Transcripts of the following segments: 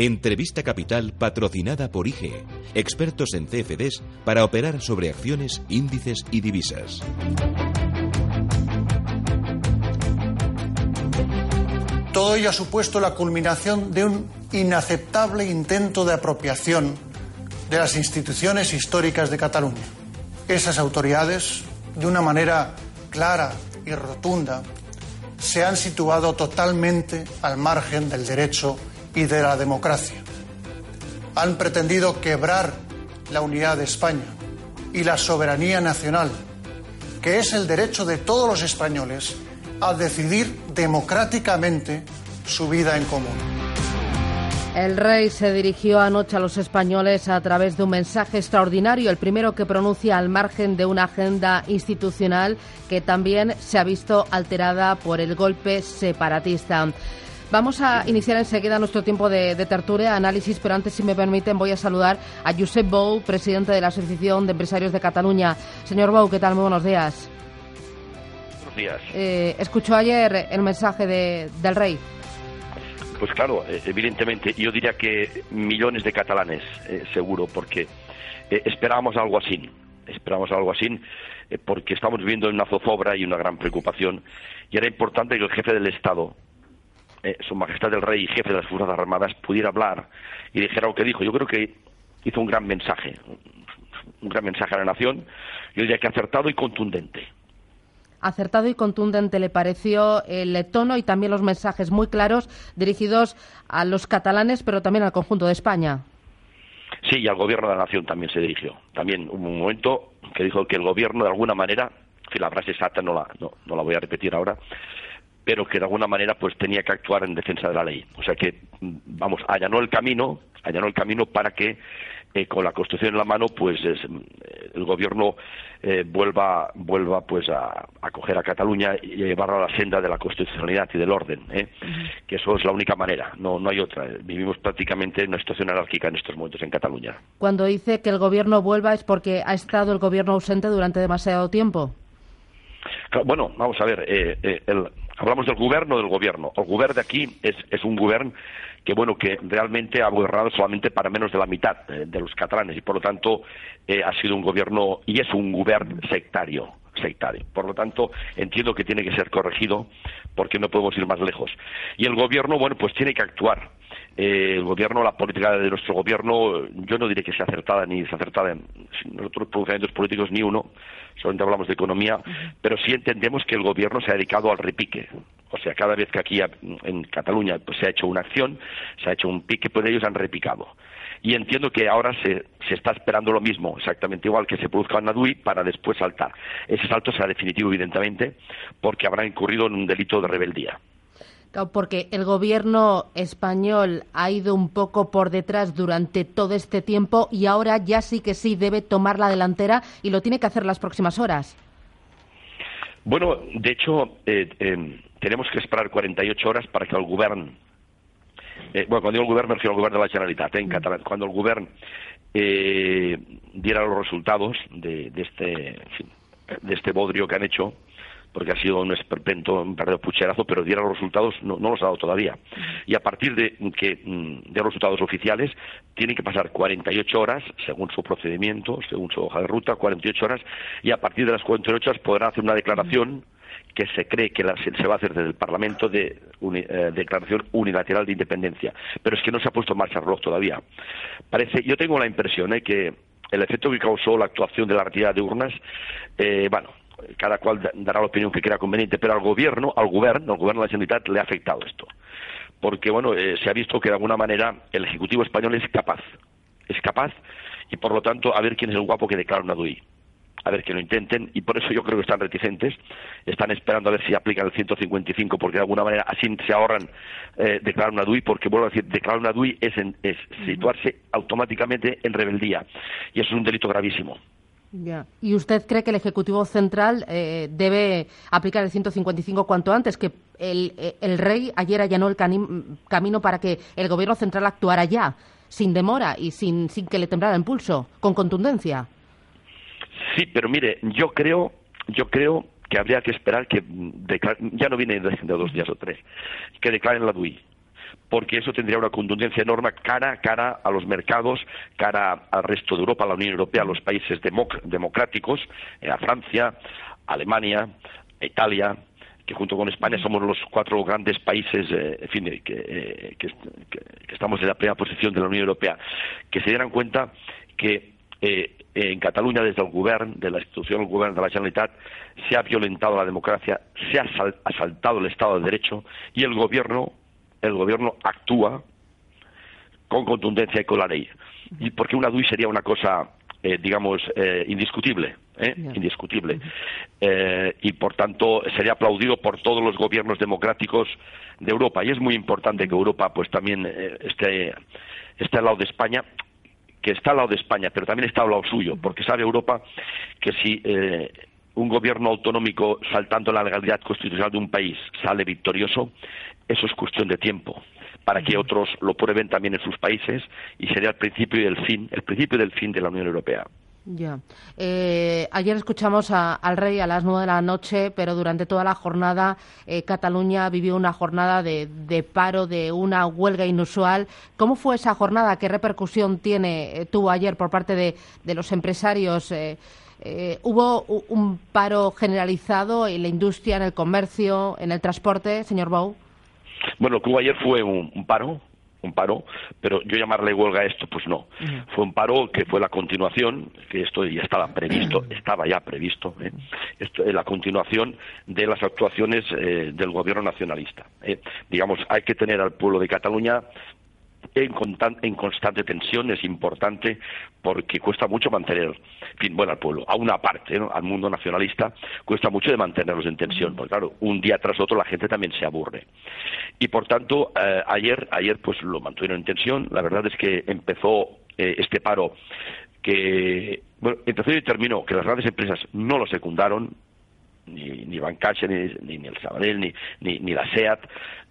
Entrevista Capital patrocinada por IGE, expertos en CFDs para operar sobre acciones, índices y divisas. Todo ello ha supuesto la culminación de un inaceptable intento de apropiación de las instituciones históricas de Cataluña. Esas autoridades, de una manera clara y rotunda, se han situado totalmente al margen del derecho y de la democracia. Han pretendido quebrar la unidad de España y la soberanía nacional, que es el derecho de todos los españoles a decidir democráticamente su vida en común. El rey se dirigió anoche a los españoles a través de un mensaje extraordinario, el primero que pronuncia al margen de una agenda institucional que también se ha visto alterada por el golpe separatista. Vamos a iniciar enseguida nuestro tiempo de, tertulia, análisis, pero antes, si me permiten, voy a saludar a Josep Bou, presidente de la Asociación de Empresarios de Cataluña. Señor Bou, ¿qué tal? Muy buenos días. Buenos días. Eh, escuchó ayer el mensaje del rey. Pues claro, eh, evidentemente, yo diría que millones de catalanes, eh, seguro, porque esperábamos algo así, esperábamos algo así, porque estamos viviendo en una zozobra y una gran preocupación, y era importante que el jefe del Estado eh, Su Majestad el Rey, jefe de las Fuerzas Armadas, pudiera hablar y dijera lo que dijo. Yo creo que hizo un gran mensaje, un gran mensaje a la nación, yo diría que acertado y contundente. Acertado y contundente le pareció el tono y también los mensajes muy claros dirigidos a los catalanes, pero también al conjunto de España. Sí, y al gobierno de la nación también se dirigió. También hubo un momento que dijo que el gobierno, de alguna manera, que la frase exacta no la, no, no la voy a repetir ahora, pero que de alguna manera pues tenía que actuar en defensa de la ley. O sea que, vamos, allanó el camino, allanó el camino para que eh, con la Constitución en la mano, pues el gobierno eh, vuelva, vuelva pues a, a, coger a Cataluña y llevarla a la senda de la constitucionalidad y del orden, ¿eh? que eso es la única manera, no, no hay otra. Vivimos prácticamente en una situación anárquica en estos momentos en Cataluña. Cuando dice que el gobierno vuelva es porque ha estado el gobierno ausente durante demasiado tiempo. Bueno, vamos a ver, el, hablamos del gobierno del gobierno. El gobierno de aquí es, un gobierno que bueno que realmente ha gobernado solamente para menos de la mitad eh, de los catalanes y por lo tanto eh, ha sido un gobierno y es un gobierno sectario sectario. Por lo tanto, entiendo que tiene que ser corregido porque no podemos ir más lejos. Y el gobierno, bueno, pues tiene que actuar. Eh, el gobierno, la política de nuestro gobierno, yo no diré que sea acertada ni desacertada. Nosotros, pronunciamientos políticos, ni uno. Solamente hablamos de economía. Pero sí entendemos que el gobierno se ha dedicado al repique. O sea, cada vez que aquí en Cataluña pues, se ha hecho una acción, se ha hecho un pique, pues ellos han repicado y entiendo que ahora se, se está esperando lo mismo, exactamente igual que se produzca en Nadui, para después saltar. Ese salto será definitivo, evidentemente, porque habrá incurrido en un delito de rebeldía. Porque el gobierno español ha ido un poco por detrás durante todo este tiempo y ahora ya sí que sí debe tomar la delantera y lo tiene que hacer las próximas horas. Bueno, de hecho, eh, eh, tenemos que esperar 48 horas para que el gobierno eh, bueno, cuando digo el gobierno me refiero al gobierno de la Generalitat, en mm. catalán, cuando el gobierno eh, diera los resultados de, de este de este bodrio que han hecho, porque ha sido un esperpento, un verdadero pucherazo, pero diera los resultados, no, los ha dado todavía. Y a partir de que mm, de los resultados oficiales, tienen que pasar 48 horas, según su procedimiento, según su hoja de ruta, 48 horas, y a partir de las 48 horas podrá hacer una declaración que se cree que se va a hacer desde el Parlamento de eh, declaración unilateral de independencia. Pero es que no se ha puesto en marcha el reloj todavía. Parece, yo tengo la impresión eh, que el efecto que causó la actuación de la retirada de urnas, eh, bueno, cada cual dará la opinión que crea conveniente, pero al gobierno, al gobierno, al gobierno de la Generalitat le ha afectado esto. Porque, bueno, eh, se ha visto que de alguna manera el Ejecutivo español es capaz, es capaz, y por lo tanto, a ver quién es el guapo que declara una DUI a ver que lo intenten y por eso yo creo que están reticentes, están esperando a ver si aplican el 155 porque de alguna manera así se ahorran eh, declarar una DUI porque vuelvo a decir, declarar una DUI es, es situarse automáticamente en rebeldía y eso es un delito gravísimo. ¿Y usted cree que el Ejecutivo Central eh, debe aplicar el 155 cuanto antes? Que el, eh, el rey ayer allanó el camino para que el Gobierno Central actuara ya, sin demora y sin, sin que le temblara el pulso, con contundencia. Sí, pero mire, yo creo, yo creo que habría que esperar que ya no viene de dos días o tres, que declaren la DUI. Porque eso tendría una contundencia enorme cara, cara a los mercados, cara al resto de Europa, a la Unión Europea, a los países democráticos, eh, a Francia, a Alemania, a Italia, que junto con España somos los cuatro grandes países, eh, en fin, eh, que, que, estamos en la primera posición de la Unión Europea, que se dieran cuenta que en Cataluña, desde el gobierno, de la institución del gobierno de la Generalitat, se ha violentado la democracia, se ha asaltado el Estado de Derecho y el gobierno el gobierno actúa con contundencia y con la ley. Y porque una DUI sería una cosa, eh, digamos, eh, indiscutible. ¿eh? Indiscutible. y por tanto sería aplaudido por todos los gobiernos democráticos de Europa. Y es muy importante que Europa, pues también esté, esté al lado de España que está al lado de España, pero también está al lado suyo, porque sabe Europa que si un gobierno autonómico saltando la legalidad constitucional de un país sale victorioso, eso es cuestión de tiempo para que otros lo prueben también en sus países y sería el principio y el fin, el principio del fin de la Unión Europea. Ya. Eh, ayer escuchamos al rey a las nueve de la noche, pero durante toda la jornada eh, Cataluña vivió una jornada de, paro, de una huelga inusual. ¿Cómo fue esa jornada? ¿Qué repercusión tiene eh, tuvo ayer por parte de, de los empresarios? ¿Hubo un paro generalizado en la industria, en el comercio, en el transporte, señor Bou? Bueno, lo que hubo ayer fue un, paro, un paro, pero yo llamarle huelga a esto, pues no. Fue un paro que fue la continuación, que esto ya estaba previsto, estaba ya previsto, ¿eh? esto, la continuación de las actuaciones eh, del gobierno nacionalista. ¿eh? Digamos, hay que tener al pueblo de Cataluña en, constante tensión, es importante porque cuesta mucho mantener, en fin, bueno, al pueblo, a una parte, al mundo nacionalista, cuesta mucho de mantenerlos en tensión, porque claro, un día tras otro la gente también se aburre. Y por tanto, eh, ayer, ayer pues lo mantuvieron en tensión, la verdad es que empezó eh, este paro que, bueno, empezó y terminó, que las grandes empresas no lo secundaron, ni, ni Bancache, ni, ni, el Sabadell, ni, ni, ni la SEAT,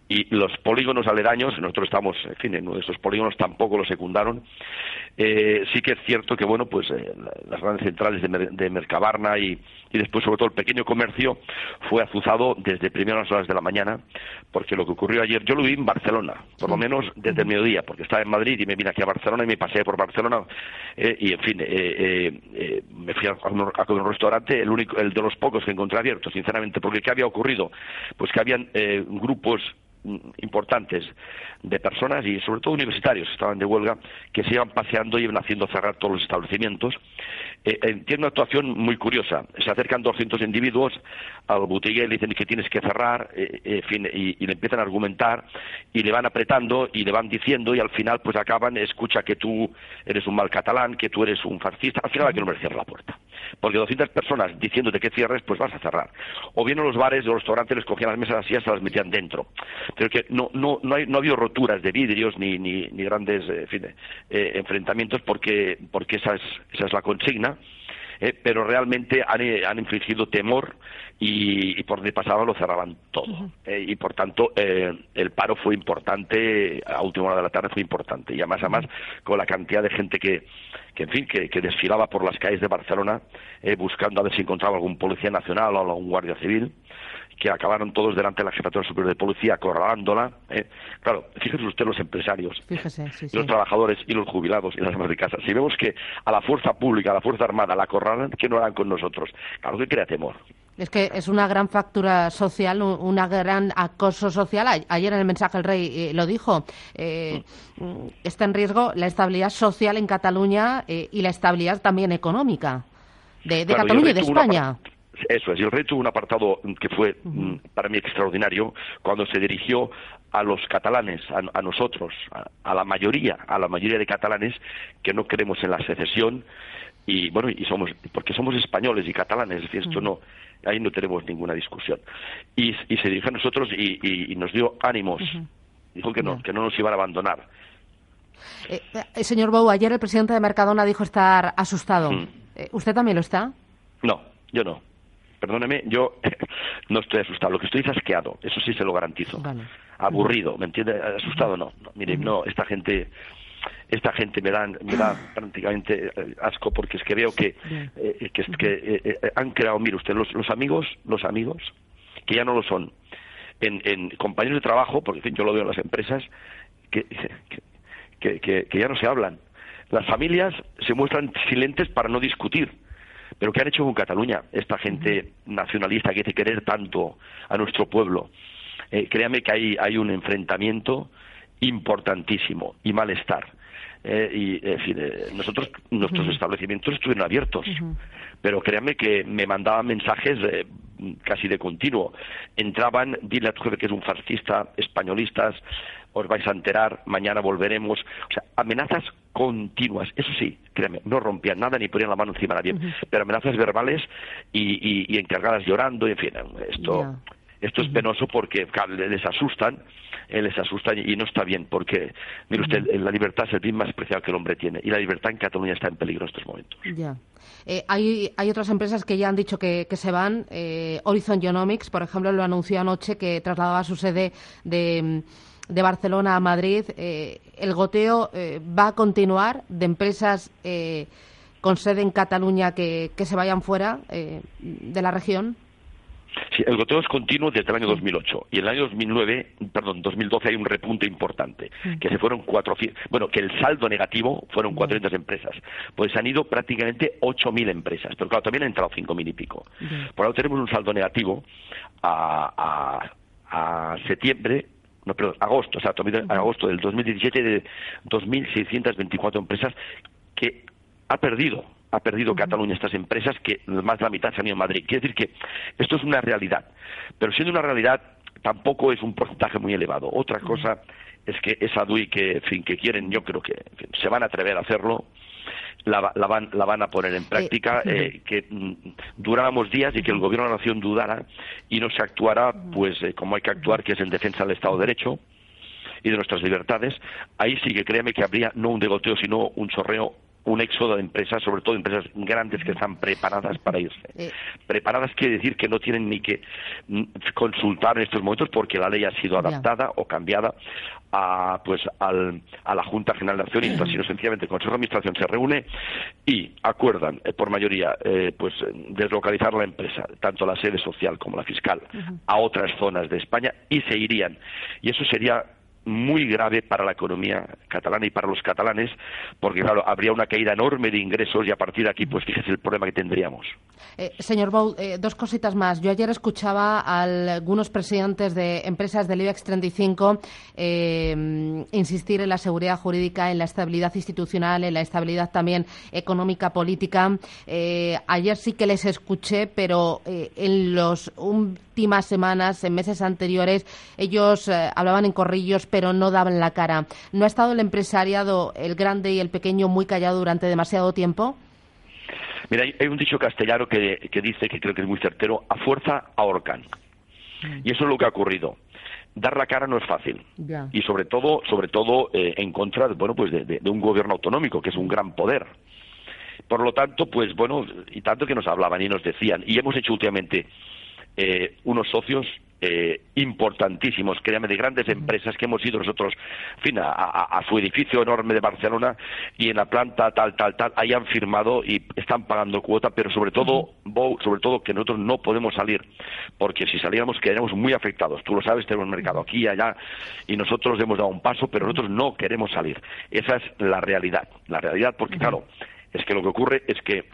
y los polígonos aledaños, nosotros estamos, en fin, en de esos polígonos tampoco lo secundaron. Eh, sí que es cierto que, bueno, pues eh, las grandes centrales de, Mercabarna y, y, después, sobre todo, el pequeño comercio fue azuzado desde primeras horas de la mañana, porque lo que ocurrió ayer, yo lo vi en Barcelona, por lo menos desde el mediodía, porque estaba en Madrid y me vine aquí a Barcelona y me pasé por Barcelona eh, y, en fin, me fui a, a, un restaurante, el, único, el de los pocos que encontré abierto, sinceramente, porque ¿qué había ocurrido? Pues que habían grupos importantes de personas y sobre todo universitarios que estaban de huelga que se iban paseando y iban haciendo cerrar todos los establecimientos. Eh, eh, tiene una actuación muy curiosa. Se acercan 200 individuos al boutique y le dicen que tienes que cerrar eh, y, le empiezan a argumentar y le van apretando y le van diciendo y al final pues acaban, escucha que tú eres un mal catalán, que tú eres un fascista, al final hay que no cierra la puerta. Porque 200 personas diciéndote que cierres, pues vas a cerrar. O bien en los bares o los restaurantes les cogían las mesas así y se las metían dentro. Pero que no, no, no, hay, no ha habido roturas de vidrios ni, ni, ni grandes eh, eh, enfrentamientos porque, porque esa, es, esa es la consigna. Eh, pero realmente han, han, infligido temor y, por donde pasaba lo cerraban todo. y por tanto, el paro fue importante, a última hora de la tarde fue importante. Y además, además con la cantidad de gente que, que en fin, que, que desfilaba por las calles de Barcelona buscando a ver si encontraba algún policía nacional o algún guardia civil que acabaron todos delante de la Jefatura Superior de Policía acorralándola. ¿eh? Claro, fíjese usted los empresarios, los trabajadores y los jubilados y las amas de casa. Si vemos que a la fuerza pública, a la fuerza armada la acorralan, ¿qué no harán con nosotros? Claro que crea temor. Es que es una gran factura social, un gran acoso social. Ayer en el mensaje el rey eh, lo dijo. Eh, mm. está en riesgo la estabilidad social en Cataluña y la estabilidad también económica de, Cataluña y de España. Eso es, y el rey tuvo un apartado que fue mm, para mí extraordinario cuando se dirigió a los catalanes, a, nosotros, a, la mayoría, a la mayoría de catalanes que no creemos en la secesión y bueno, y somos, porque somos españoles y catalanes, es decir, esto no, ahí no tenemos ninguna discusión. Y, se dirigió a nosotros y, nos dio ánimos, dijo que no, que no nos iban a abandonar. Eh, eh, señor Bou, ayer el presidente de Mercadona dijo estar asustado. Mm. Eh, ¿Usted también lo está? No, yo no perdóneme, yo no estoy asustado, lo que estoy es asqueado, eso sí se lo garantizo. Aburrido, ¿me entiende? Asustado no. no mire, no, esta gente esta gente me da, me da prácticamente eh, asco porque es que veo que, eh, que, que eh, han creado, mire usted, los, los amigos, los amigos, que ya no lo son, en, compañeros de trabajo, porque en fin, yo lo veo en las empresas, que, que, que, ya no se hablan. Las familias se muestran silentes para no discutir. Pero ¿qué han hecho con Cataluña? Esta gente nacionalista que hace querer tanto a nuestro pueblo. Eh, créame que hay, hay un enfrentamiento importantísimo y malestar. Eh, y eh, nosotros nuestros establecimientos estuvieron abiertos pero créanme que me mandaban mensajes casi de continuo. Entraban dile a tu jefe que es un fascista españolistas os vais a enterar mañana volveremos. O sea amenazas continuas. Eso sí créeme no rompían nada ni ponían la mano encima de nadie pero amenazas verbales y, y, encargadas llorando y en fin esto esto es penoso porque les asustan, eh, les asustan y no está bien porque, mire usted, la libertad es el bien más preciado que el hombre tiene y la libertad en Cataluña está en peligro en estos momentos. Ya. Eh, hay, hay otras empresas que ya han dicho que, se van. Eh, Horizon Genomics, por ejemplo, lo anunció anoche que trasladaba su sede de de Barcelona a Madrid, el goteo va a continuar de empresas con sede en Cataluña que, que se vayan fuera de la región. Sí, el goteo es continuo desde el año 2008 y en el año 2009, perdón, 2012 hay un repunte importante, que se fueron cuatro, bueno, que el saldo negativo fueron 400 empresas, pues han ido prácticamente 8.000 empresas, pero claro, también han entrado 5.000 y pico. Por ahora tenemos un saldo negativo a, a, septiembre no, perdón, agosto, o sea, agosto del 2017 de 2.624 empresas que ha perdido ha perdido Cataluña estas empresas que más de la mitad se han ido a Madrid. Quiere decir que esto es una realidad, pero siendo una realidad tampoco es un porcentaje muy elevado. Otra cosa es que esa DUI que, fin, que quieren, yo creo que se van a atrever a hacerlo, la, la, van, la van a poner en práctica, eh, que mm, duráramos días y que el gobierno de la nación dudara y no se actuara pues eh, como hay que actuar, que es en defensa del Estado de Derecho y de nuestras libertades, ahí sí que créeme que habría no un degoteo, sino un chorreo un éxodo de empresas, sobre todo empresas grandes que están preparadas para irse. Preparadas quiere decir que no tienen ni que mm, consultar en estos momentos porque la ley ha sido adaptada o cambiada a, pues, al, a la Junta General de Accionistas, sino sencillamente el Consejo de Administración se reúne y acuerdan eh, por mayoría eh, pues deslocalizar la empresa, tanto la sede social como la fiscal, a otras zonas de España y se irían. Y eso sería muy grave para la economía catalana y para los catalanes, porque claro, habría una caída enorme de ingresos y a partir de aquí, pues fíjese el problema que tendríamos. Eh, señor Bou, eh, dos cositas más. Yo ayer escuchaba a algunos presidentes de empresas del IBEX 35 eh, insistir en la seguridad jurídica, en la estabilidad institucional, en la estabilidad también económica, política. ayer sí que les escuché, pero en las últimas semanas, en meses anteriores, ellos hablaban en corrillos, pero no daban la cara. ¿No ha estado el empresariado, el grande y el pequeño, muy callado durante demasiado tiempo? Mira, hay, un dicho castellano que, dice, que creo que es muy certero, a fuerza ahorcan. Mm. Y eso es lo que ha ocurrido dar la cara no es fácil y sobre todo sobre todo eh, en contra bueno pues de, un gobierno autonómico que es un gran poder por lo tanto pues bueno y tanto que nos hablaban y nos decían y hemos hecho últimamente eh, unos socios eh, importantísimos, créame, de grandes empresas que hemos ido nosotros, en fin, a, su edificio enorme de Barcelona y en la planta tal, tal, tal, ahí han firmado y están pagando cuota, pero sobre todo, sobre todo que nosotros no podemos salir, porque si saliéramos quedaríamos muy afectados. Tú lo sabes, tenemos un mercado aquí y allá y nosotros hemos dado un paso, pero nosotros no queremos salir. Esa es la realidad, la realidad, porque claro, es que lo que ocurre es que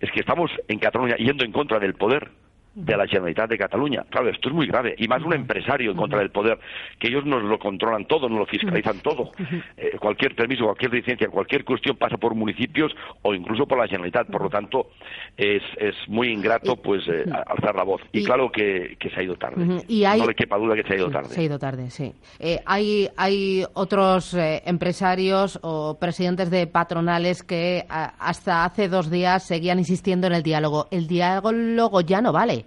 es que estamos en Cataluña yendo en contra del poder de la Generalitat de Cataluña. Claro, esto es muy grave. Y más un empresario en contra del poder, que ellos nos lo controlan todo, nos lo fiscalizan todo. Eh, cualquier permiso, cualquier licencia, cualquier cuestión pasa por municipios o incluso por la Generalitat. Por lo tanto, es, es muy ingrato pues eh, alzar la voz. Y, claro que, se ha ido tarde. Y No le quepa duda que se ha ido tarde. Se ha ido tarde, sí. Eh, hay, hay otros empresarios o presidentes de patronales que hasta hace dos días seguían insistiendo en el diálogo. El diálogo ya no vale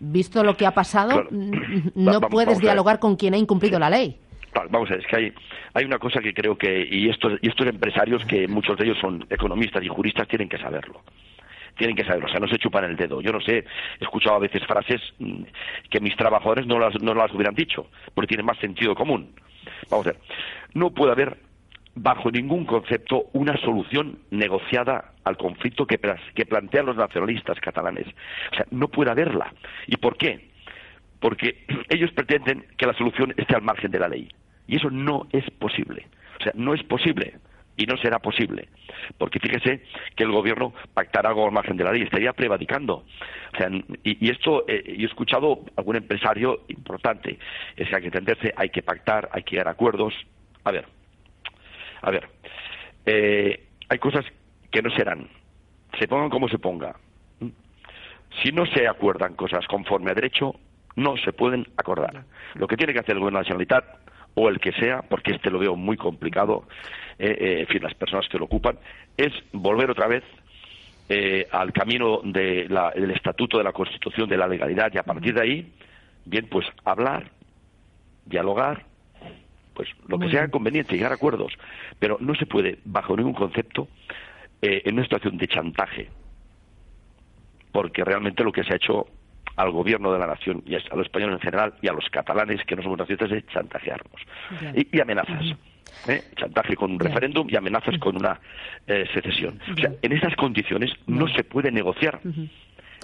visto lo que ha pasado, no puedes dialogar con quien ha incumplido la ley. Vamos a ver, es que hay, hay una cosa que creo que, y estos, y estos empresarios, que muchos de ellos son economistas y juristas, tienen que saberlo tienen que saberlo, o sea, no se chupan el dedo. Yo no sé, he escuchado a veces frases mm, que mis trabajadores no las, no las hubieran dicho, porque tienen más sentido común. Vamos a ver, no puede haber bajo ningún concepto una solución negociada al conflicto que, plantean los nacionalistas catalanes. O sea, no puede haberla. ¿Y por qué? porque ellos pretenden que la solución esté al margen de la ley. Y eso no es posible. O sea, no es posible y no será posible. Porque fíjese que el gobierno pactará algo al margen de la ley, estaría prevaricando. O sea, y, esto, eh, yo he escuchado a algún empresario importante, es que hay que entenderse, hay que pactar, hay que llegar a acuerdos. A ver, a ver, eh, hay cosas que no serán, se pongan como se ponga. Si no se acuerdan cosas conforme a derecho, no se pueden acordar. Lo que tiene que hacer el gobierno de o el que sea, porque este lo veo muy complicado, eh, eh, en fin, las personas que lo ocupan, es volver otra vez eh, al camino del estatuto de la Constitución, de la legalidad, y a partir de ahí, bien, pues hablar, dialogar, pues lo que sea conveniente, llegar a acuerdos, pero no se puede, bajo ningún concepto, en una situación de chantaje, porque realmente lo que se ha hecho al gobierno de la nación y a los españoles en general y a los catalanes que no somos nacionales es chantajearnos. Y, amenazas. ¿eh? Chantaje con un referéndum y amenazas con una eh, secesión. O sea, en estas condiciones no se puede negociar.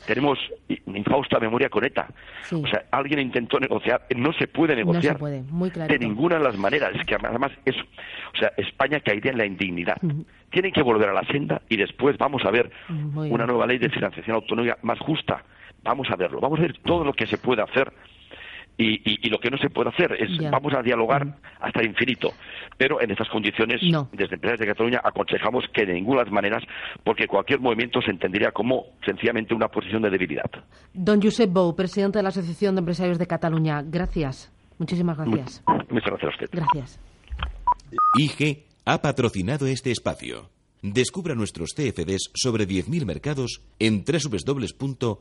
Tenemos infausta memoria con ETA. O sea, alguien intentó negociar, no se puede negociar. de ninguna de las maneras. Es que además es, o sea, España caería en la indignidad. Tienen que volver a la senda y después vamos a ver una nueva ley de financiación autonómica más justa vamos a verlo, vamos a ver todo lo que se puede hacer y, lo que no se puede hacer es vamos a dialogar hasta el infinito. Pero en estas condiciones, desde Empresarios de Cataluña, aconsejamos que de ninguna manera, porque cualquier movimiento se entendería como sencillamente una posición de debilidad. Don Josep Bou, presidente de la Asociación de Empresarios de Cataluña, gracias. Muchísimas gracias. Muchas gracias a usted. Gracias. IG ha patrocinado este espacio. Descubra nuestros CFDs sobre 10.000 mercados en www.ig.com.